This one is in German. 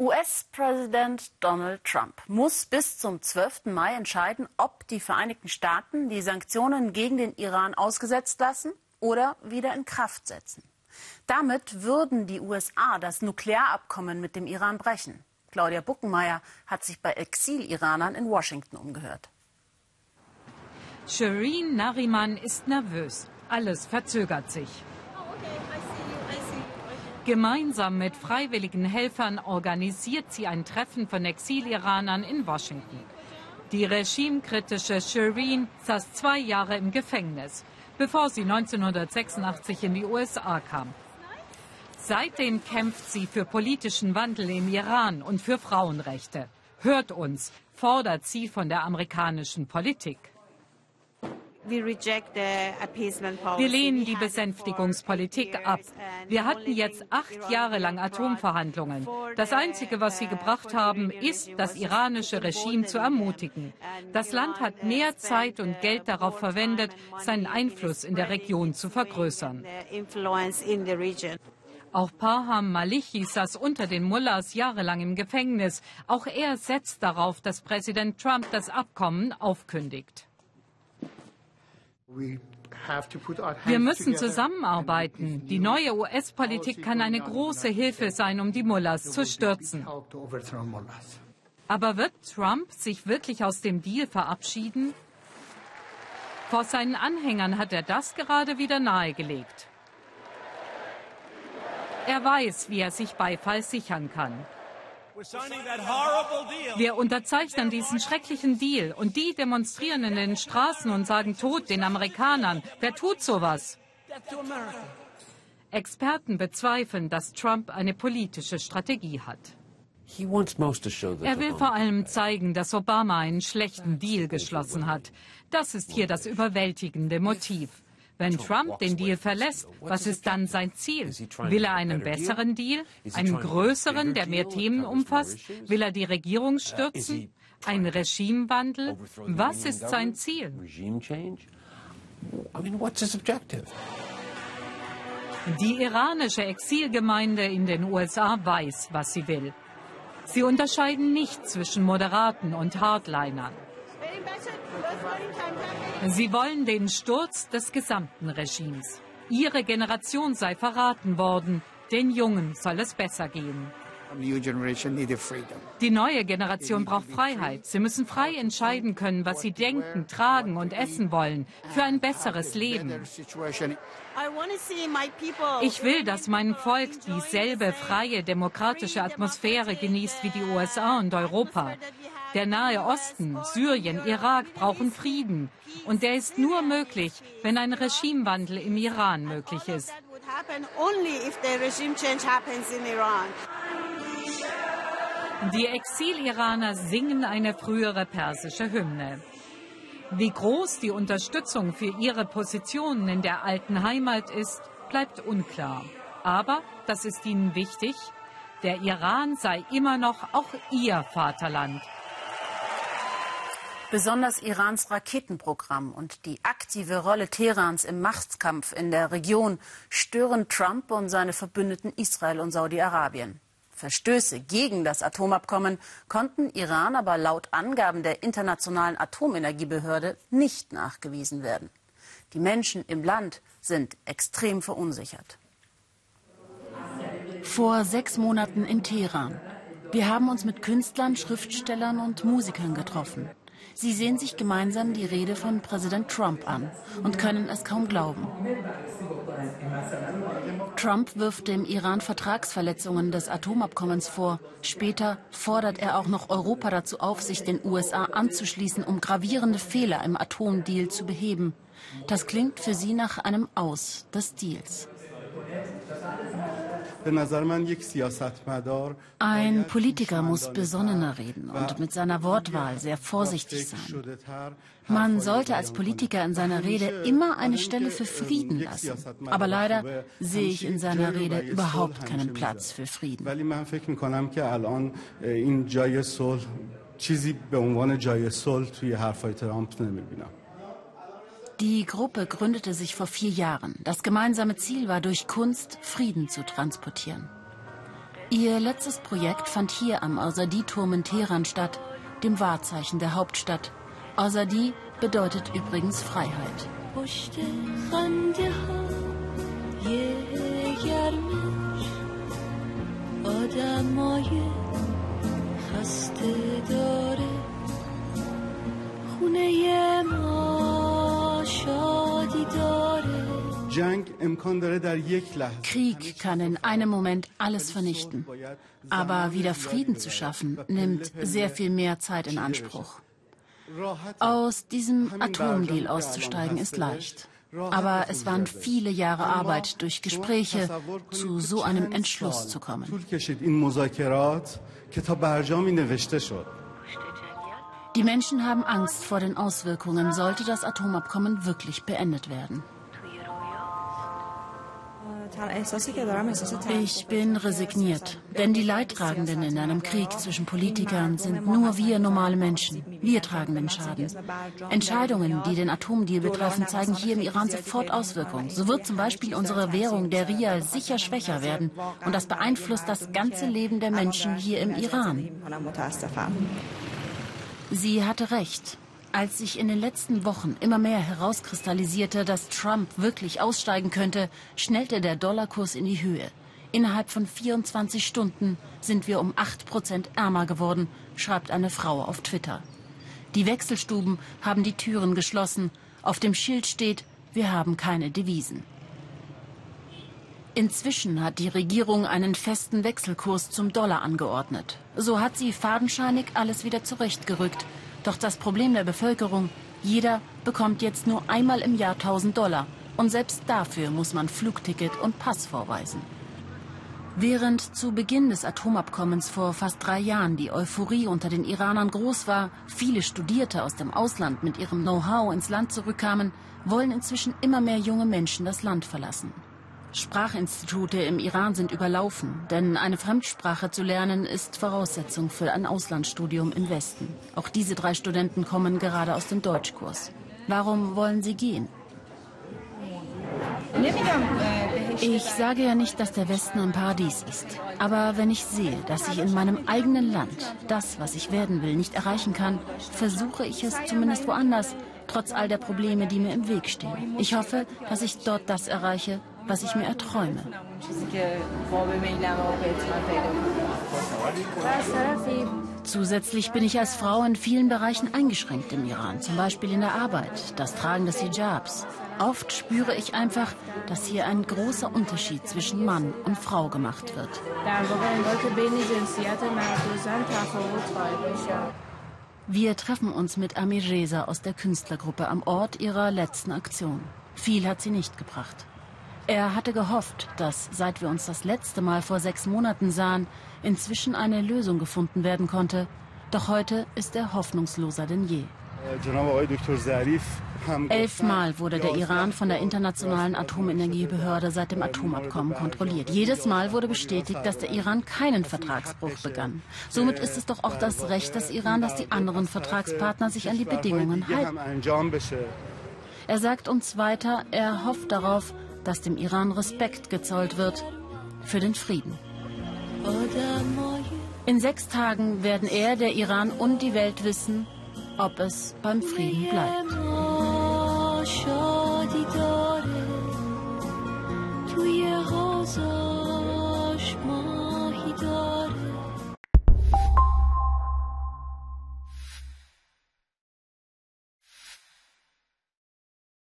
US-Präsident Donald Trump muss bis zum 12. Mai entscheiden, ob die Vereinigten Staaten die Sanktionen gegen den Iran ausgesetzt lassen oder wieder in Kraft setzen. Damit würden die USA das Nuklearabkommen mit dem Iran brechen. Claudia Buckenmeier hat sich bei Exil-Iranern in Washington umgehört. Shireen Nariman ist nervös. Alles verzögert sich. Gemeinsam mit freiwilligen Helfern organisiert sie ein Treffen von Exiliranern in Washington. Die regimekritische Shireen saß zwei Jahre im Gefängnis, bevor sie 1986 in die USA kam. Seitdem kämpft sie für politischen Wandel im Iran und für Frauenrechte. Hört uns, fordert sie von der amerikanischen Politik. Wir lehnen die Besänftigungspolitik ab. Wir hatten jetzt acht Jahre lang Atomverhandlungen. Das Einzige, was sie gebracht haben, ist, das iranische Regime zu ermutigen. Das Land hat mehr Zeit und Geld darauf verwendet, seinen Einfluss in der Region zu vergrößern. Auch Parham Malichi saß unter den Mullahs jahrelang im Gefängnis. Auch er setzt darauf, dass Präsident Trump das Abkommen aufkündigt. Wir müssen zusammenarbeiten. Die neue US-Politik kann eine große Hilfe sein, um die Mullahs zu stürzen. Aber wird Trump sich wirklich aus dem Deal verabschieden? Vor seinen Anhängern hat er das gerade wieder nahegelegt. Er weiß, wie er sich Beifall sichern kann. Wir unterzeichnen diesen schrecklichen Deal und die demonstrieren in den Straßen und sagen Tod den Amerikanern. Wer tut sowas? Experten bezweifeln, dass Trump eine politische Strategie hat. Er will vor allem zeigen, dass Obama einen schlechten Deal geschlossen hat. Das ist hier das überwältigende Motiv. Wenn Trump den Deal verlässt, was ist dann sein Ziel? Will er einen besseren Deal? Einen größeren, der mehr Themen umfasst? Will er die Regierung stürzen? Ein Regimewandel? Was ist sein Ziel? Die iranische Exilgemeinde in den USA weiß, was sie will. Sie unterscheiden nicht zwischen Moderaten und Hardlinern. Sie wollen den Sturz des gesamten Regimes. Ihre Generation sei verraten worden. Den Jungen soll es besser gehen. Die neue Generation braucht Freiheit. Sie müssen frei entscheiden können, was sie denken, tragen und essen wollen, für ein besseres Leben. Ich will, dass mein Volk dieselbe freie, demokratische Atmosphäre genießt wie die USA und Europa. Der Nahe Osten, Syrien, Irak brauchen Frieden. Und der ist nur möglich, wenn ein Regimewandel im Iran möglich ist. Die Exil-Iraner singen eine frühere persische Hymne. Wie groß die Unterstützung für ihre Positionen in der alten Heimat ist, bleibt unklar. Aber, das ist ihnen wichtig, der Iran sei immer noch auch ihr Vaterland. Besonders Irans Raketenprogramm und die aktive Rolle Teherans im Machtskampf in der Region stören Trump und seine Verbündeten Israel und Saudi-Arabien. Verstöße gegen das Atomabkommen konnten Iran aber laut Angaben der Internationalen Atomenergiebehörde nicht nachgewiesen werden. Die Menschen im Land sind extrem verunsichert. Vor sechs Monaten in Teheran. Wir haben uns mit Künstlern, Schriftstellern und Musikern getroffen. Sie sehen sich gemeinsam die Rede von Präsident Trump an und können es kaum glauben. Trump wirft dem Iran Vertragsverletzungen des Atomabkommens vor. Später fordert er auch noch Europa dazu auf, sich den USA anzuschließen, um gravierende Fehler im Atomdeal zu beheben. Das klingt für sie nach einem Aus des Deals. Ein Politiker muss besonnener reden und mit seiner Wortwahl sehr vorsichtig sein. Man sollte als Politiker in seiner Rede immer eine Stelle für Frieden lassen. Aber leider sehe ich in seiner Rede überhaupt keinen Platz für Frieden. چیزی به عنوان جای صلح توی حرفای ترامپ نمیبینم die Gruppe gründete sich vor vier Jahren. Das gemeinsame Ziel war, durch Kunst Frieden zu transportieren. Ihr letztes Projekt fand hier am Azadi-Turm in Teheran statt, dem Wahrzeichen der Hauptstadt. Azadi bedeutet übrigens Freiheit. Krieg kann in einem Moment alles vernichten. Aber wieder Frieden zu schaffen, nimmt sehr viel mehr Zeit in Anspruch. Aus diesem Atomdeal auszusteigen ist leicht. Aber es waren viele Jahre Arbeit durch Gespräche, zu so einem Entschluss zu kommen. Die Menschen haben Angst vor den Auswirkungen, sollte das Atomabkommen wirklich beendet werden. Ich bin resigniert, denn die Leidtragenden in einem Krieg zwischen Politikern sind nur wir normale Menschen. Wir tragen den Schaden. Entscheidungen, die den Atomdeal betreffen, zeigen hier im Iran sofort Auswirkungen. So wird zum Beispiel unsere Währung, der Rial, sicher schwächer werden. Und das beeinflusst das ganze Leben der Menschen hier im Iran. Sie hatte recht. Als sich in den letzten Wochen immer mehr herauskristallisierte, dass Trump wirklich aussteigen könnte, schnellte der Dollarkurs in die Höhe. Innerhalb von 24 Stunden sind wir um 8 Prozent ärmer geworden, schreibt eine Frau auf Twitter. Die Wechselstuben haben die Türen geschlossen. Auf dem Schild steht, wir haben keine Devisen. Inzwischen hat die Regierung einen festen Wechselkurs zum Dollar angeordnet. So hat sie fadenscheinig alles wieder zurechtgerückt. Doch das Problem der Bevölkerung, jeder bekommt jetzt nur einmal im Jahr 1000 Dollar. Und selbst dafür muss man Flugticket und Pass vorweisen. Während zu Beginn des Atomabkommens vor fast drei Jahren die Euphorie unter den Iranern groß war, viele Studierte aus dem Ausland mit ihrem Know-how ins Land zurückkamen, wollen inzwischen immer mehr junge Menschen das Land verlassen. Sprachinstitute im Iran sind überlaufen, denn eine Fremdsprache zu lernen ist Voraussetzung für ein Auslandsstudium im Westen. Auch diese drei Studenten kommen gerade aus dem Deutschkurs. Warum wollen sie gehen? Ich sage ja nicht, dass der Westen ein Paradies ist. Aber wenn ich sehe, dass ich in meinem eigenen Land das, was ich werden will, nicht erreichen kann, versuche ich es zumindest woanders, trotz all der Probleme, die mir im Weg stehen. Ich hoffe, dass ich dort das erreiche, was ich mir erträume. Zusätzlich bin ich als Frau in vielen Bereichen eingeschränkt im Iran, zum Beispiel in der Arbeit, das Tragen des Hijabs. Oft spüre ich einfach, dass hier ein großer Unterschied zwischen Mann und Frau gemacht wird. Wir treffen uns mit Amir Reza aus der Künstlergruppe am Ort ihrer letzten Aktion. Viel hat sie nicht gebracht. Er hatte gehofft, dass, seit wir uns das letzte Mal vor sechs Monaten sahen, inzwischen eine Lösung gefunden werden konnte. Doch heute ist er hoffnungsloser denn je. Elfmal wurde der Iran von der Internationalen Atomenergiebehörde seit dem Atomabkommen kontrolliert. Jedes Mal wurde bestätigt, dass der Iran keinen Vertragsbruch begann. Somit ist es doch auch das Recht des Iran, dass die anderen Vertragspartner sich an die Bedingungen halten. Er sagt uns weiter, er hofft darauf, dass dem Iran Respekt gezollt wird für den Frieden. In sechs Tagen werden er, der Iran und die Welt wissen, ob es beim Frieden bleibt.